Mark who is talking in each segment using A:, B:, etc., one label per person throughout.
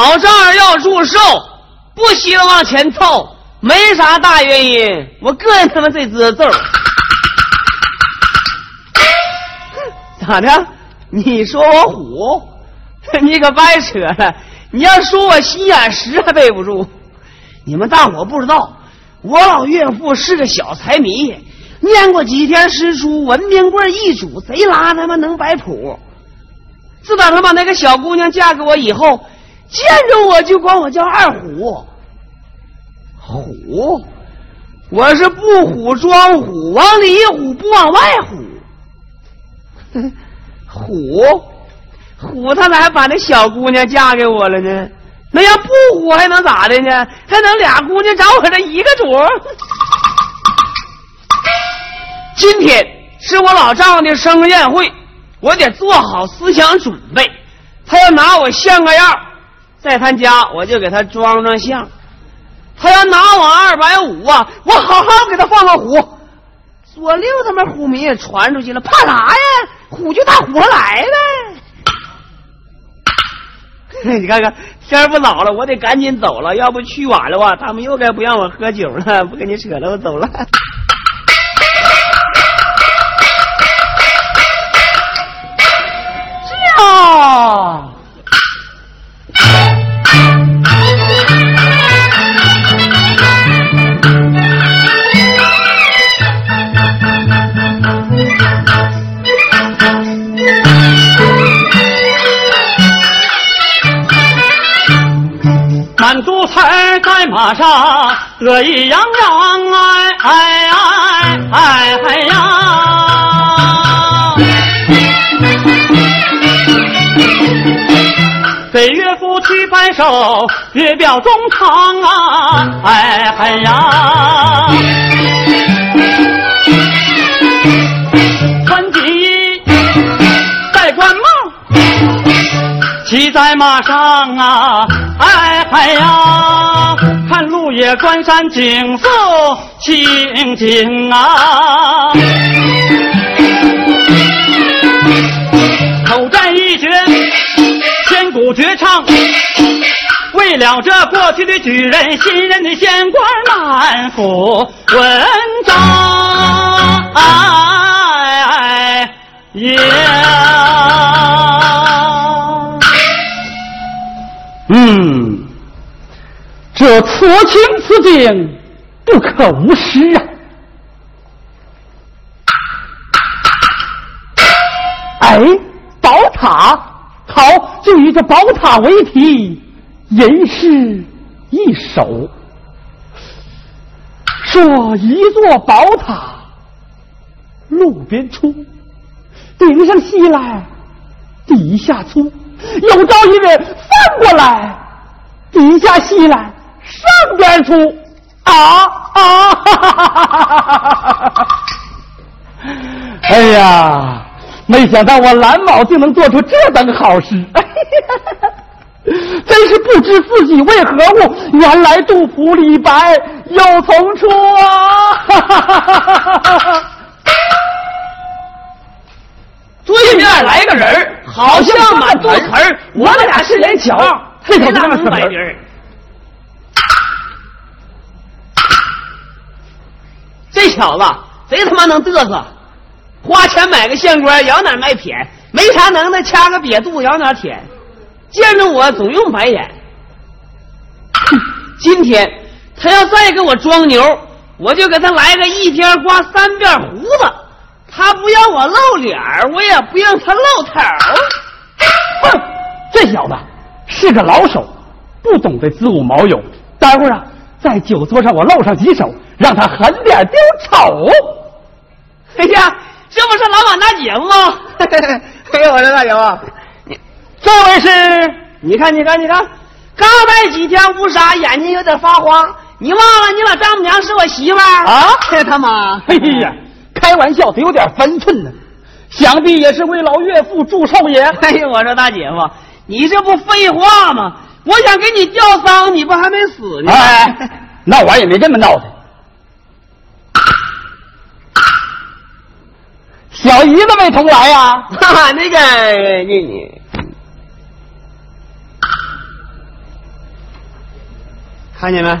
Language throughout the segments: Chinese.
A: 老丈人要祝寿，不稀得往前凑，没啥大原因，我个人他妈这知道字儿。咋的？你说我虎？你可白扯了！你要说我心眼实还背不住。你们大伙不知道，我老岳父是个小财迷，念过几天诗书，文明棍一主，贼拉他妈能摆谱。自打他把那个小姑娘嫁给我以后。见着我就管我叫二虎，虎，我是不虎装虎，往里一虎不往外虎，虎，虎他咋还把那小姑娘嫁给我了呢？那要不虎还能咋的呢？还能俩姑娘找我这一个主？今天是我老丈人的生日宴会，我得做好思想准备。他要拿我像个样。在他家，我就给他装装像。他要拿我二百五啊，我好好给他放个虎。左六他妈虎名也传出去了，怕啥呀？虎就大虎了来呗。你看看天不早了，我得赶紧走了，要不去晚了话，他们又该不让我喝酒了。不跟你扯了，我走了。这。
B: 马上得意洋洋，哎哎哎哎哎呀！给岳父去拜寿，月表中堂啊，哎哎呀！穿锦衣，戴官帽，骑在马上啊，哎哎呀！这关山景色清静啊，口占一绝。千古绝唱，为了这过去的举人，新任的县官满腹文章。嗯，这此情此景不可无失啊！哎，宝塔。好，就以这宝塔为题，吟诗一首。说一座宝塔，路边出，顶上西来，底下粗。有朝一日翻过来，底下西来，上边出。啊啊！哈哈哈！哎呀！没想到我蓝某竟能做出这等好事，真是不知自己为何物。原来杜甫、李白有同出啊！
A: 对面来个人好像满肚词儿，我们俩是连桥，
B: 这可
A: 他
B: 是
A: 白人。这小子贼他妈能嘚瑟。花钱买个县官，咬哪卖舔，没啥能耐，掐个瘪肚咬哪舔，见着我总用白眼。今天他要再给我装牛，我就给他来个一天刮三遍胡子。他不让我露脸我也不让他露头。
B: 哼，这小子是个老手，不懂得子午卯酉。待会儿啊，在酒桌上我露上几手，让他狠点丢丑。
A: 哎呀，这不是老板大姐夫吗？哎呦，我说大姐夫，你
B: 这位是？
A: 你看，你看，你看，刚待几天乌纱，眼睛有点发花。你忘了你老丈母娘是我媳妇儿
B: 啊？
A: 他妈！
B: 哎呀，开玩笑得有点分寸呢。想必也是为老岳父祝寿也。
A: 哎呦，我说大姐夫，你这不废话吗？我想给你吊丧，你不还没死呢？
B: 哎，那我也没这么闹的。小姨子没同来呀？
A: 哈哈，那个你你，看见没？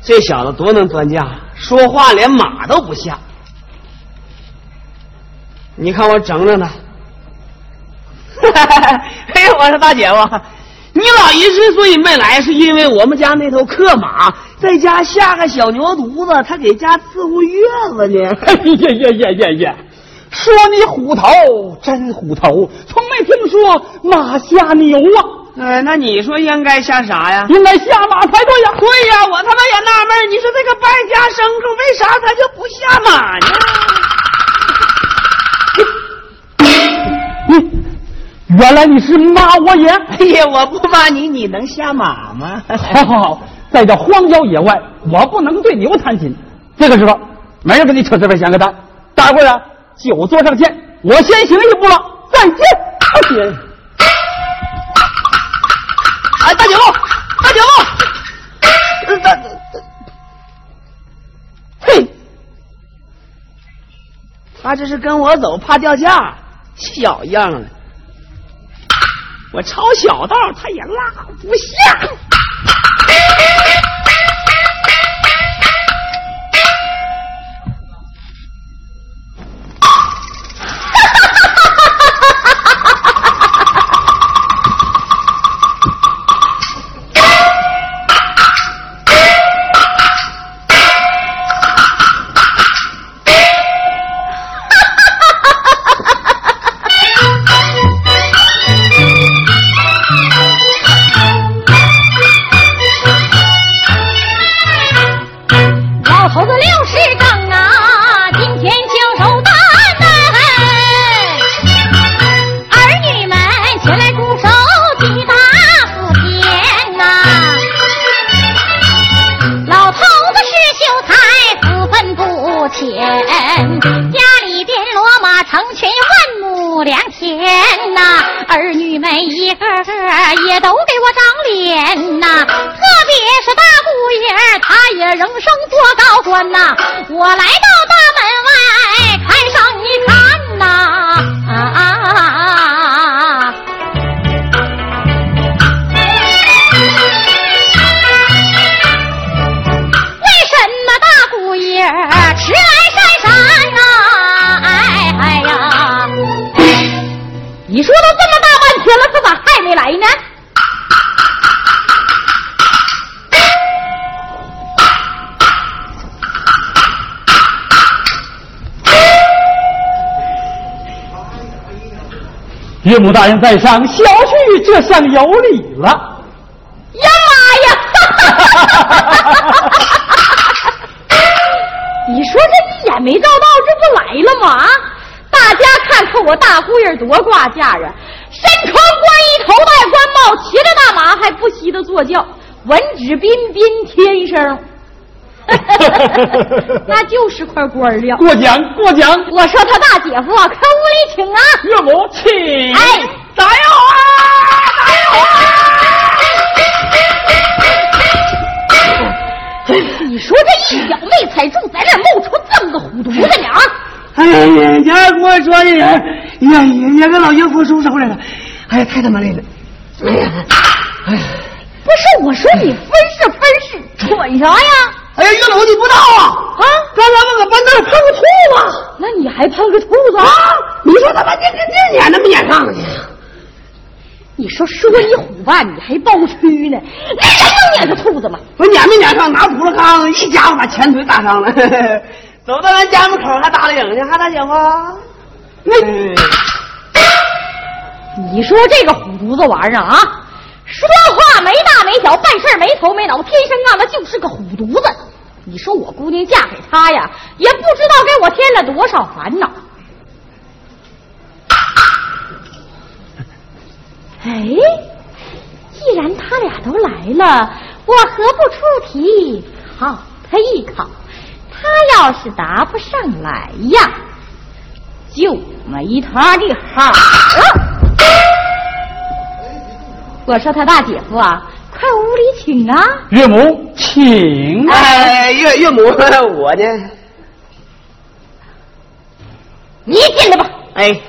A: 这小子多能端架，说话连马都不像。你看我整整他。哎呦，我说大姐夫，你老姨之所以没来，是因为我们家那头克马在家下个小牛犊子，他给家伺候月子呢。
B: 哎呀呀呀呀呀！说你虎头真虎头，从没听说马下牛啊。
A: 哎，那你说应该下啥呀？
B: 应该下马才对呀。
A: 对呀，我他妈也纳闷，你说这个败家牲畜为啥他就不下马
B: 呢？你原来你是骂我也？
A: 哎呀，我不骂你，你能下马吗？
B: 好好好，在这荒郊野外，我不能对牛弹琴。这个时候，没人跟你扯这份闲个蛋。待会儿啊，酒桌上见。我先行一步了，再见，大姐。
A: 哎，大姐夫，大姐夫，大，嘿，他这是跟我走，怕掉价，小样的。我抄小道，他也拉不下。
C: 你说都这么大半天了，他咋还没来呢？
B: 岳母大人在上，小婿这下有礼了。
C: 呀妈呀！你说这一眼没照到，这不来了吗？啊！大家看看我大姑爷多挂架啊！身穿官衣，头戴官帽，骑着大马，还不惜的坐轿，文质彬彬，天生。那就是块官料。
B: 过奖过奖。
C: 我说他大姐夫，可屋里请啊。
B: 岳母请。
C: 哎，
A: 咋样啊？咋样
C: 啊？你说这一小妹才住在这冒出这么个虎犊子呢？
A: 哎呀，人家跟我说的人，呀，人家跟老岳父收手来了。哎呀，太他妈累了。哎呀，
C: 哎呀，不是我说你分是分是，蠢啥呀？
A: 哎呀，岳老你不知道啊！啊，刚才我搁班那碰个兔子，
C: 那你还碰个兔子
A: 啊？你说他妈这这这撵那么撵上去？
C: 你说说你虎吧，你还包蛆呢？那真能撵个兔子吗？
A: 我撵没撵上，拿土了炕一家伙把前腿打伤了，走到咱家门口还打了影呢，还大姐夫？
C: 你说这个虎犊子玩意儿啊，说儿没头没脑，天生啊那就是个虎犊子。你说我姑娘嫁给他呀，也不知道给我添了多少烦恼。哎，既然他俩都来了，我何不出题考他一考？他要是答不上来呀，就没他的好我说他大姐夫啊，快屋里请啊！
B: 岳母，请。
A: 哎，岳岳母，我呢？
C: 你进来吧。
A: 哎。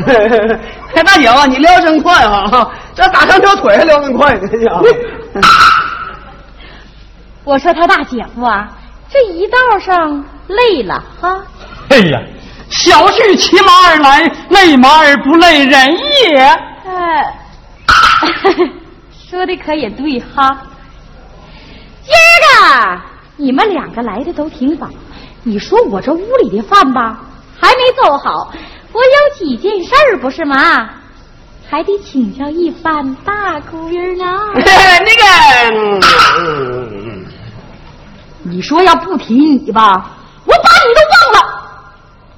A: 大姐夫，你撩真快哈！这打上条腿还撩真快，这家伙。
C: 我说他大姐夫啊，这一道上累了哈。
B: 哎呀，小婿骑马而来，累马而不累人也。
C: 哎，说的可也对哈。今儿个你们两个来的都挺早，你说我这屋里的饭吧，还没做好，我有几件事儿不是吗？还得请教一番大姑爷呢。
A: 那个，
C: 你说要不提你吧，我把你都忘了。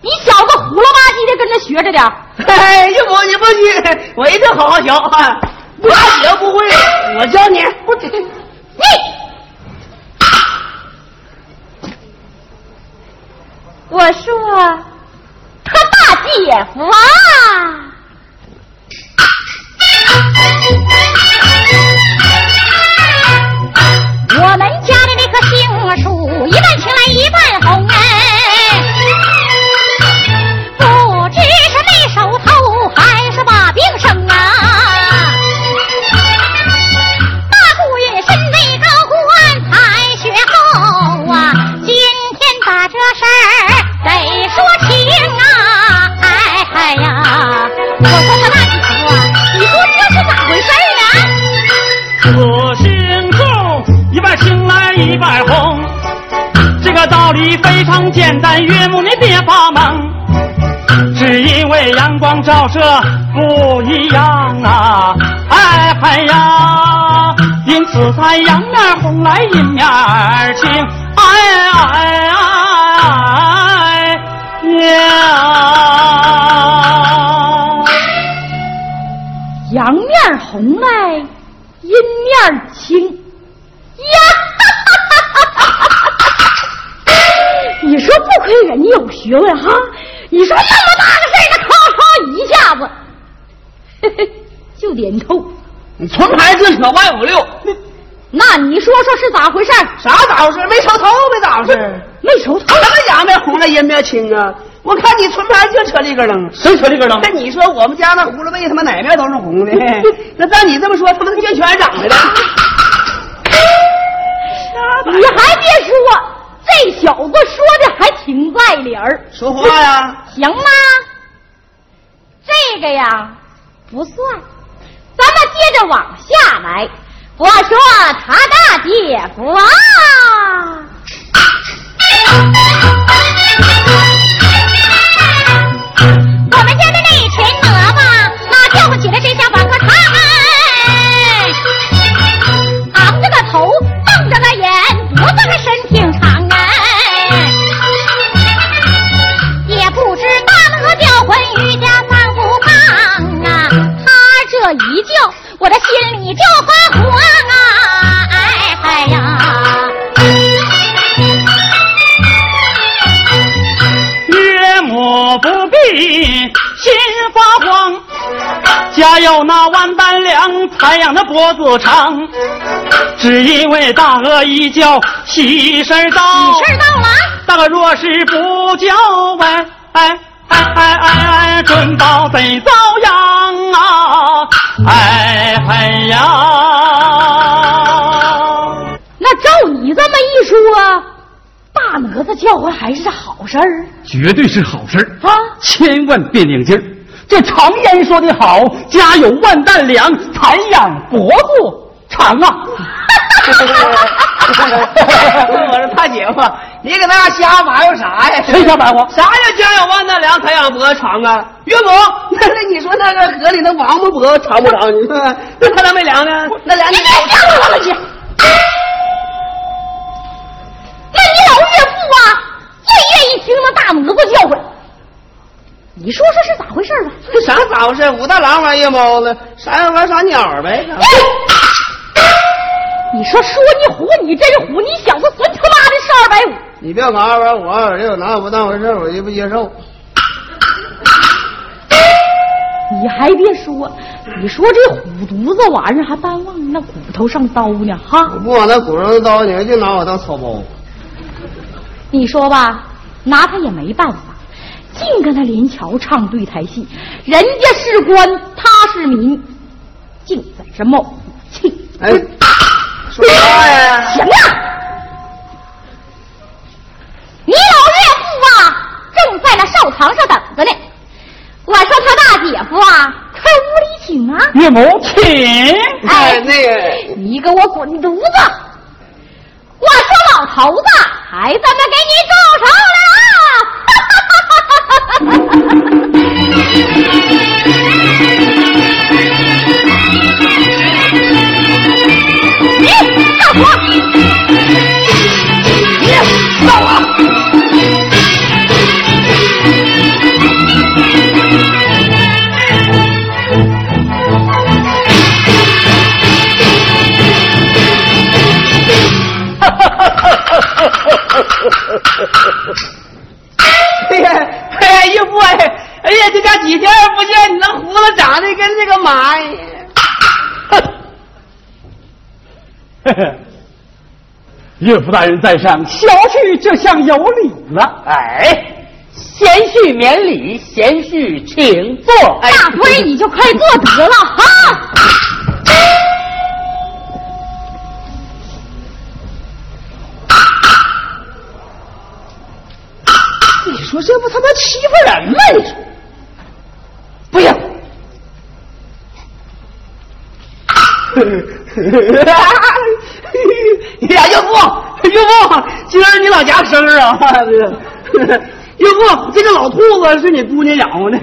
C: 你小子虎了吧唧的跟着学着点。
A: 哎，岳母你不许，我一定好好学。啊我学不会，我教你。
C: 我你，我说他大姐夫啊。
B: 岳母你别发懵。只因为阳光照射不一样啊，哎嗨呀，因此才阳面红来阴面青，哎哎哎呀。
C: 阳面红来，阴面青呀！亏人家有学问哈！你说那么大个事儿，他咔嚓一下子，嘿嘿，就点透。
A: 你纯牌子扯歪五六，
C: 那你说说是咋回事？
A: 啥咋回事？没瞅头呗咋回事？
C: 没瞅头？
A: 什么阳面红了阴面青啊？我看你纯牌净扯里根楞。
B: 谁扯里根楞？
A: 那你说我们家那葫芦贝他妈哪面都是红的？那照你这么说，他妈这全长的 了。
C: 你还别说，这小子说的还挺在理儿。
A: 说话呀！
C: 行吗？这个呀不算，咱们接着往下来。我说他大姐夫啊，
B: 只因为大鹅一叫喜事儿到，
C: 喜事儿到了，
B: 大鹅若是不叫哎哎哎哎哎哎，准保得遭殃啊！哎哎呀！
C: 那照你这么一说，大蛾子叫唤还是好事儿
B: 绝对是好事儿
C: 啊！
B: 千万别拧劲儿。这常言说的好，家有万担粮，才养脖子长啊！
A: 我说大姐夫，你搁那瞎埋汰啥呀？
B: 谁瞎埋汰
A: 啥叫家有万担粮，才养脖子长啊？岳母，那那你说那那个河里那王八脖子长不长？你说那他咋没凉呢？那俩
C: 你别吓我了，你！那你老岳父啊，最愿意听那大蘑菇叫唤。你说说是咋回事吧？
A: 啥咋回事？武大郎玩夜猫子，啥玩啥鸟呗？
C: 你说说你虎，你真虎，你小子损他妈的是二百五！
A: 你别搞二百五，二百六，拿我不当回事，我就不接受。
C: 你还别说，你说这虎犊子玩意儿还单往那骨头上刀呢，哈！
A: 我不往那骨头上刀，你还就拿我当草包。
C: 你说吧，拿他也没办法，净跟他连桥唱对台戏，人家是官，他是民，净在这冒火气。
A: 哎，说啥呀？
C: 行了，你老岳父啊，正在那寿堂上等着呢。我说他大姐夫啊，快屋里请啊！
B: 岳母，请。
A: 哎，那个，
C: 你给我滚犊子！我说老头子，孩子们给你祝寿
A: 了！哎呀，哎呀，岳父哎，哎呀，这家几天不见，你那胡子长得跟那个马一样。
B: 岳父大人在上，小婿这厢有礼了。
D: 哎，贤婿免礼，贤婿请坐。
A: 哎
C: 大闺你就快坐得了哈！
A: 你说这不他妈欺负人吗？你说，不行。呀，岳父，岳父，今儿你老家生日啊？岳父，这个老兔子是你姑娘养活的，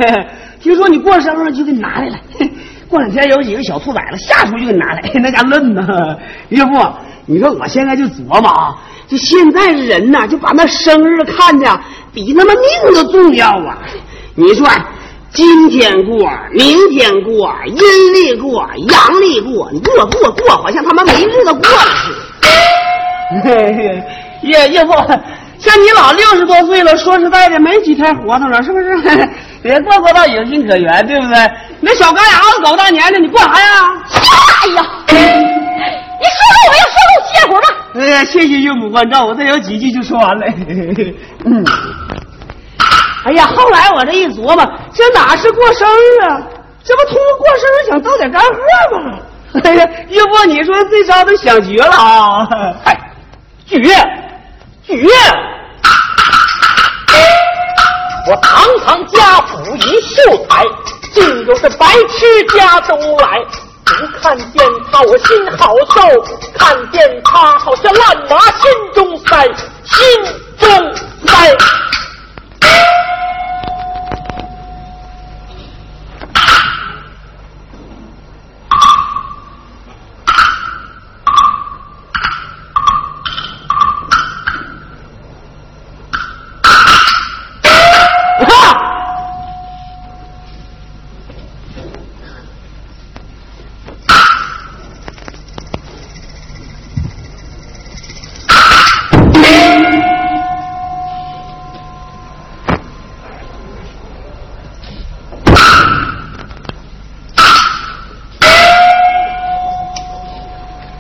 A: 听说你过生日就给你拿来了。过两天有几个小兔崽子下出就给你拿来，那家嫩呐。岳父，你说我现在就琢磨啊，就现在的人呐，就把那生日看的比他妈命都重要啊！你说，今天过，明天过，阴历过，阳历过，你过过过，好像他妈没日子过了似的。岳岳父，像你老六十多岁了，说实在的，没几天活头了，是不是？别过过到有情可原，对不对？那小嘎牙子狗大年的，你过啥呀？
C: 哎呀，你说说我要说够歇会儿吧。
A: 哎呀，谢谢岳母关照，我再有几句就说完了。嗯，哎呀，后来我这一琢磨，这哪是过生日啊？这不通过过生日想逗点干货吗？哎呀，岳父，你说这招都想绝了啊！
D: 嗨，剧院，剧院，我堂堂家谱一秀才，竟有这白痴家都来。不看见他我心好受，看见他好像烂麻心中塞，心中塞。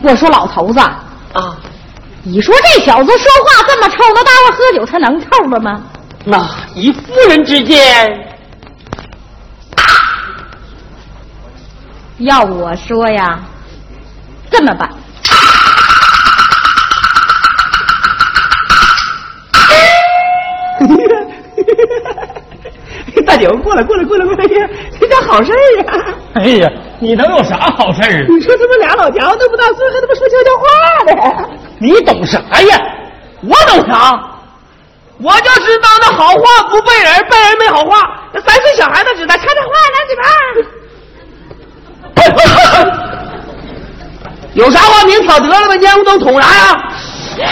C: 我说老头子，
D: 啊，
C: 你说这小子说话这么臭，那大伙喝酒他能臭了吗？
D: 那以夫人之见，
C: 要我说呀，这么办，
A: 大姐夫，过来，过来，过来，过来！这叫好事儿呀！
B: 哎呀，你能有啥好事啊？
A: 你说他们俩老娘们都不大岁，还他妈说悄悄话呢？
B: 你懂啥呀？
A: 我懂啥？我就知道那好话不背人，背人没好话。那三岁小孩子知道悄悄话，来嘴巴。有啥话明挑得了吧？烟雾灯捅啥呀？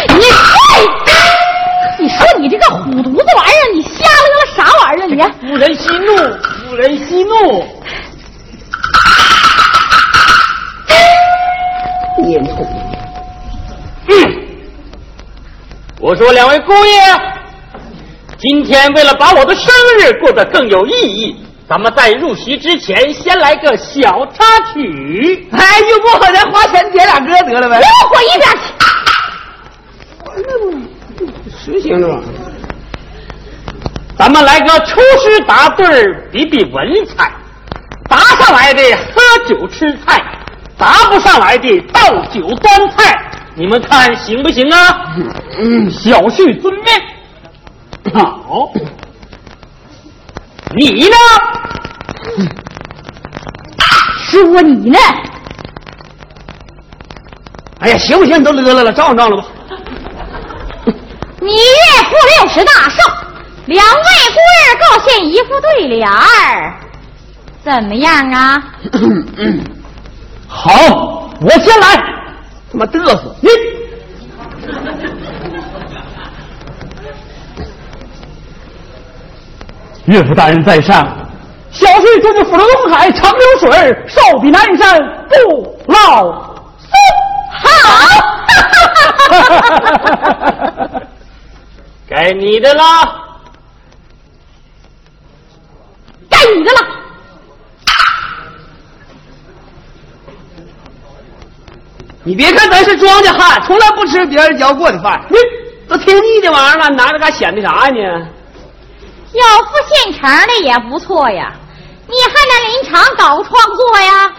C: 你、你说你这个虎犊子玩意儿，你瞎了了啥玩意儿？你
D: 夫人息怒，夫人息怒。嗯，我说两位姑爷，今天为了把我的生日过得更有意义，咱们在入席之前先来个小插曲。
A: 哎，又不好咱花钱点俩歌得了呗？
C: 给我滚一边
A: 去！实行着吧？
D: 咱们来个出师答对儿，比比文采。答上来的喝酒吃菜，答不上来的倒酒端菜。你们看行不行啊？
B: 嗯，小婿遵命。
D: 好，你呢？
C: 说你呢？
A: 哎呀，行不行？都乐了了，照应照了吧。
C: 你岳父六十大寿，两位姑爷各献一副对联儿，怎么样啊？
B: 好，我先来。
A: 他妈嘚瑟！
B: 你岳父大人在上，小婿福如东海，长流水，寿比南山，不老松。
C: 好，
D: 该你的了，
C: 该你的了。
A: 你别看咱是庄稼汉，从来不吃别人嚼过的饭。你都听腻这玩意儿了，拿着干显的啥呀你？
C: 要付现成的也不错呀，你还能临场搞创作呀？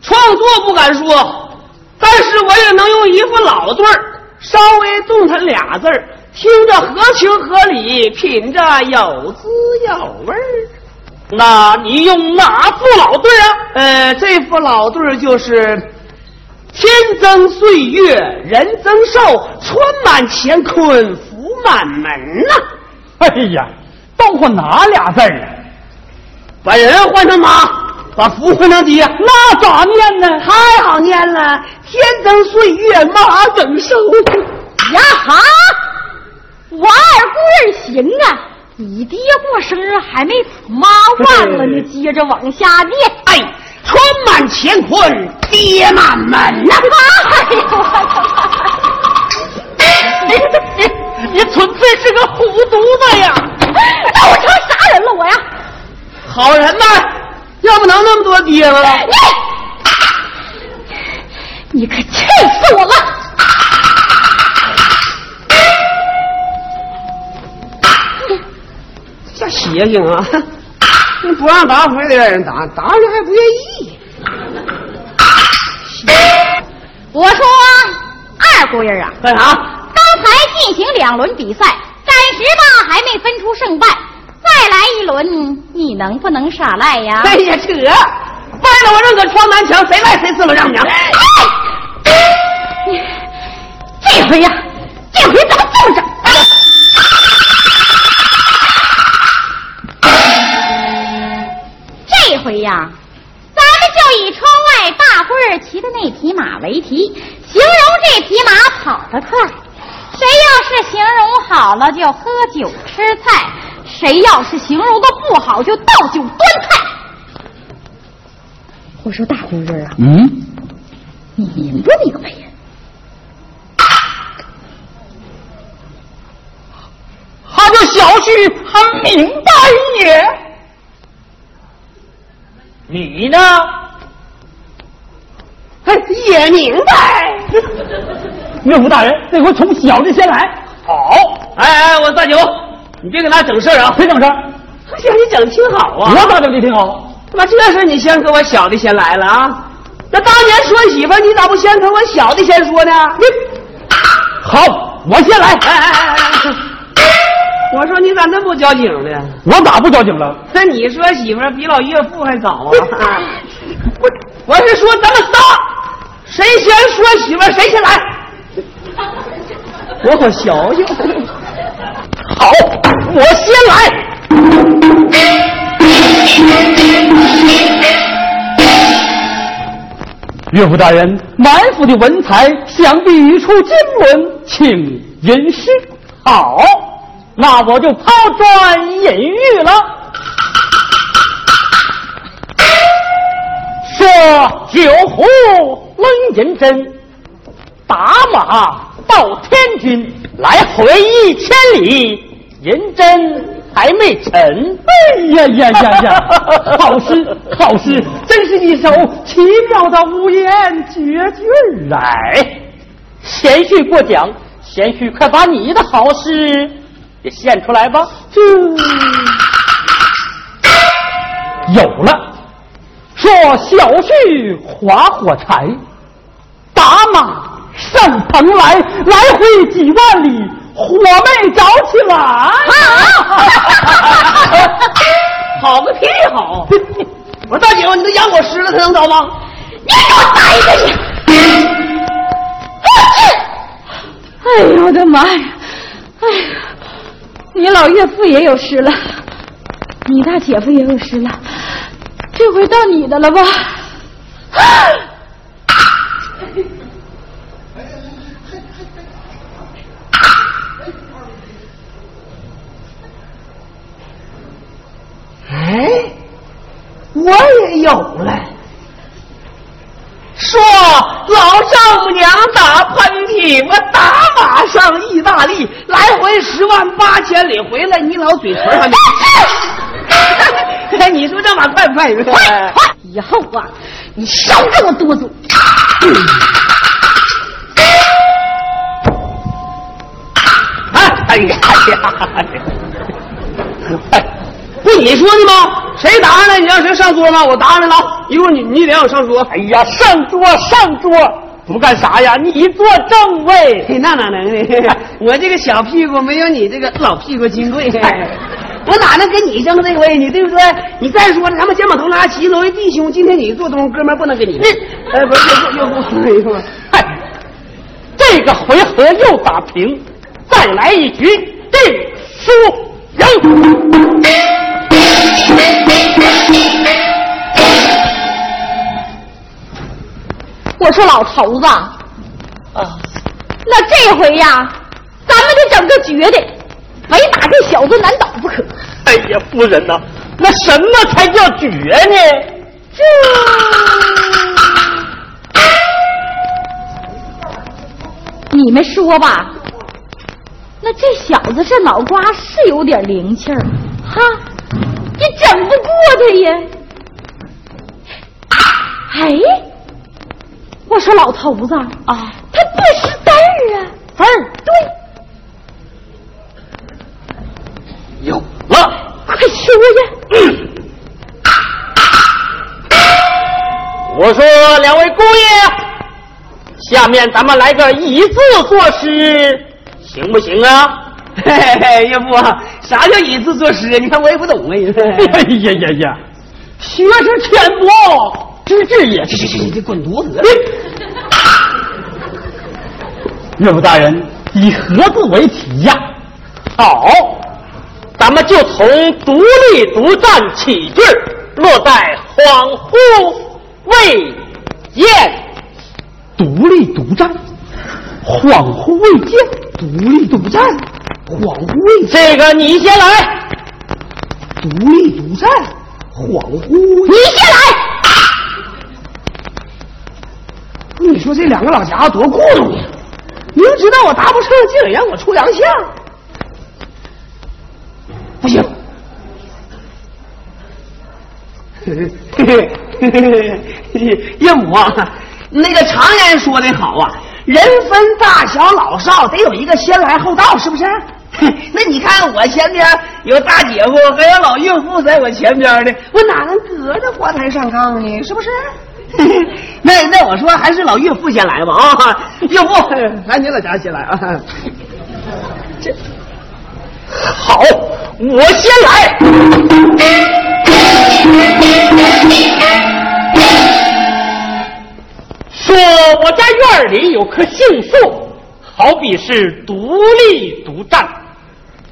A: 创作不敢说，但是我也能用一副老对儿，稍微动弹俩字儿，听着合情合理，品着有滋有味儿。
D: 那你用哪副老对啊？
A: 呃，这副老对儿就是。天增岁月人增寿，春满乾坤福满门呐、
B: 哎呀，包括哪俩字儿啊？
A: 把人换成马，把福换成爹，
B: 那咋念呢？
A: 太好念了！天增岁月马增寿。
C: 呀哈，我二姑儿行啊！你爹过生日还没妈忘了你，接着往下念。
A: 哎，春满乾坤爹满门呐、
C: 哎 呦
D: 你你你纯粹是个虎犊子呀！
C: 那我成啥人了我呀？
A: 好人呐，要不能那么多爹吗？
C: 你你可气死我了！
A: 这邪性啊！你不让打，非得让人打，打人还不愿意。
C: 我说二姑爷啊，
A: 干啥？
C: 刚才进行两轮比赛，暂时吧还没分出胜败，再来一轮，你能不能耍赖呀？
A: 哎呀，扯！掰了我认可床南墙，谁赖谁自了丈母娘。
C: 这回呀，这回咱们这么整。这回呀，咱们就以窗外大棍儿骑的那匹马为题，形容这匹马跑得快。谁要是形容好了，就喝酒吃菜；谁要是形容的不好，就倒酒端菜。我说大姑爷啊，
B: 嗯，
C: 你明不明白呀？
B: 他这小婿还明白也。
D: 你呢？
A: 哎，也明白。
B: 岳父大人，这回从小的先来。
D: 好，
A: 哎哎，我大牛，你别给他整事儿啊！
B: 谁整事儿？
A: 哎呀，你整的挺好啊！
B: 我咋整的挺好？
A: 他妈这事你先跟我小的先来了啊！那当年说媳妇儿，你咋不先跟我小的先说呢？你
B: 好，我先来。
A: 哎哎哎哎！我说你咋那么不交警呢？
B: 我咋不交警了？
A: 那你说媳妇儿比老岳父还早啊？我我是说咱们仨，谁先说媳妇儿谁先来。我可小心。
B: 好，我先来。岳父大人，满腹的文才，想必语出经纶，请吟诗。
D: 好，那我就抛砖引玉了。说九湖冷银针，打马到天津，来回一千里，银针还没沉。
B: 哎呀呀呀呀！好诗，好诗，真是一首奇妙的五言绝句儿啊！
D: 哎，贤婿过奖，贤婿快把你的好诗也献出来吧。
B: 这有了。说小婿划火柴，打马上蓬莱，来回几万里，火没着起来。
A: 好个屁好！我说大姐夫，你都养我湿了，他能着吗？
C: 你给我待着你！哎呦我的妈呀！哎呀，你老岳父也有诗了，你大姐夫也有诗了，这回到你的了吧？
A: 哎，我也有了。大利，来回十万八千里，回来你老嘴唇还没。哎，你说这马快不快？
C: 快快！以后啊，你少跟我多嘴。
A: 哎哎呀哎呀！哎，不你说的吗？谁答上来？你让谁上桌吗？我答上来了。一会儿你你得让我上桌。
D: 哎呀，上桌上桌，不干啥呀？你坐正位。
A: 嘿，那哪能呢？我这个小屁股没有你这个老屁股金贵。我哪能跟你争这个位呢？对不对？你再说了，咱们肩膀头拉齐，作为弟兄，今天你做东，哥们儿不能给你。哎，不是，又不，哎呦，
D: 嗨，这个回合又打平，再来一局定输赢。
C: 我说老头子，
D: 啊，
C: 那这回呀，咱们得整个绝的，非打这小子难倒不可。
D: 哎呀，夫人呐、那什么才叫绝呢？
C: 这，你们说吧，那这小子这脑瓜是有点灵气儿，哈，也整不过他呀。哎，我说老头子啊，他不识字儿啊，
D: 字儿
C: 对，
D: 有了。
C: 快说呀！
D: 我说两位姑爷，下面咱们来个以字作诗，行不行啊？
A: 嘿嘿嘿，岳父，啥叫以字作诗？你看我也不懂啊。
B: 哎呀呀呀！学识浅薄，知至也。
A: 去去去，你滚犊子！
B: 岳父大人，以何字为题呀？
D: 好，咱们就从独立独占起句，落在恍惚未见。
B: 独立独占，恍惚未见。
A: 独立独占，恍惚未见。
D: 这个你先来，
A: 独立独占，恍惚未
C: 你先来。
A: 你说这两个老家伙多糊弄呀！明知道我答不上，竟然让我出洋相，不行。嘿嘿嘿嘿嘿嘿岳母啊，那个常言说的好啊，人分大小老少，得有一个先来后到，是不是？那你看我前边有大姐夫，还有老岳父在我前边呢，我哪能隔着花台上炕呢？是不是？那那我说还是老岳父先来吧啊！岳父，来你老家先来啊！这
D: 好，我先来。说我家院里有棵杏树，好比是独立独占，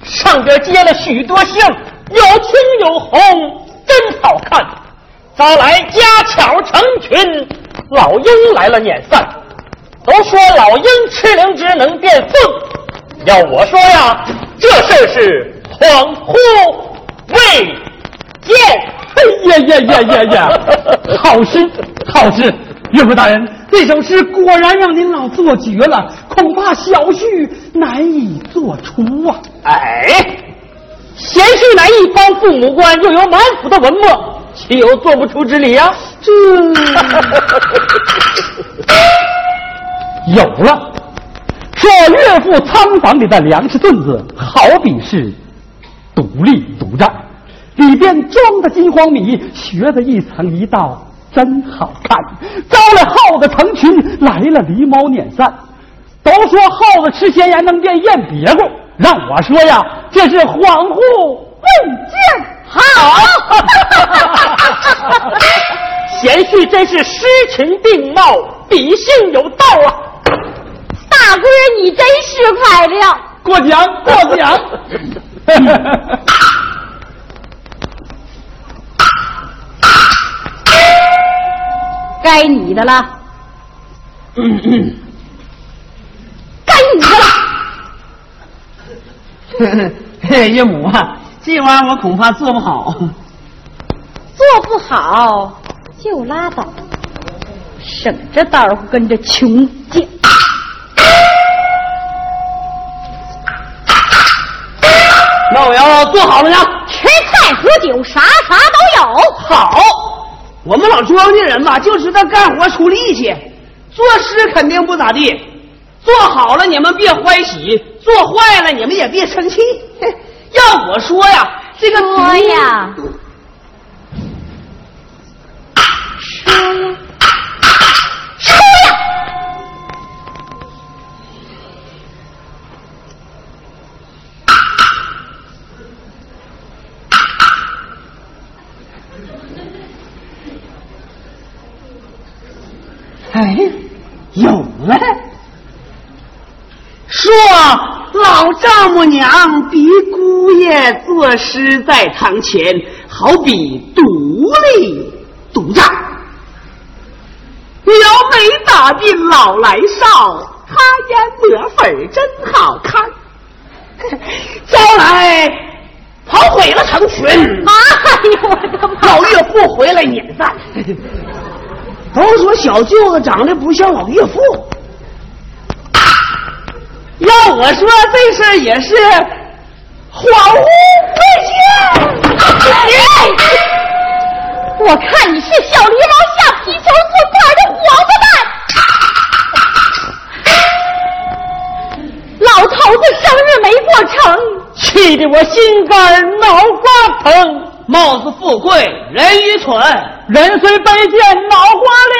D: 上边结了许多杏，有青有红，真好看。早来家巧成群，老鹰来了撵散。都说老鹰吃灵芝能变凤，要我说呀，这事是恍惚未见。
B: 哎呀呀呀呀呀！好诗好诗，岳父大人，这首诗果然让您老做绝了，恐怕小婿难以做出啊。
D: 哎，贤婿乃一方父母官，又有满府的文墨，岂有做不出之理呀？
B: 这 有了，说岳父仓房里的粮食盾子，好比是独立独占，里边装的金黄米，学的一层一道，真好看。招来耗子成群，来了狸猫撵散。都说耗子吃咸盐能变燕别过，让我说呀，这是恍惚未见。
C: 好，
D: 贤婿真是诗情并茂，笔性有道啊！
C: 大闺儿你真是快了。
B: 过奖 过奖。
C: 该你的了，嗯嗯该你的了。
A: 岳母啊，这玩意儿我恐怕做不好。
C: 做不好就拉倒，省着道儿跟着穷犟。
A: 那我要做好了呢。
C: 吃菜喝酒啥啥都有。
A: 好，我们老庄稼人吧，就知道干活出力气，做诗肯定不咋地。做好了你们别欢喜，做坏了你们也别生气。要我说呀，这个
C: 说呀，说呀，说呀。
A: 哎，有了。说老丈母娘比姑爷作诗在堂前，好比独立独占。描眉打鬓老来少，他烟抹粉真好看。招来跑毁了成群，
C: 哎呦我的妈！
A: 老岳父回来撵散。都说小舅子长得不像老岳父，要我说这事儿也是恍惚未见。
C: 哎我看你是小狸猫下皮球做怪的王八蛋！老头子生日没过成，
D: 气得我心肝脑瓜疼。
A: 貌似富贵人愚蠢，
B: 人虽卑贱脑瓜灵。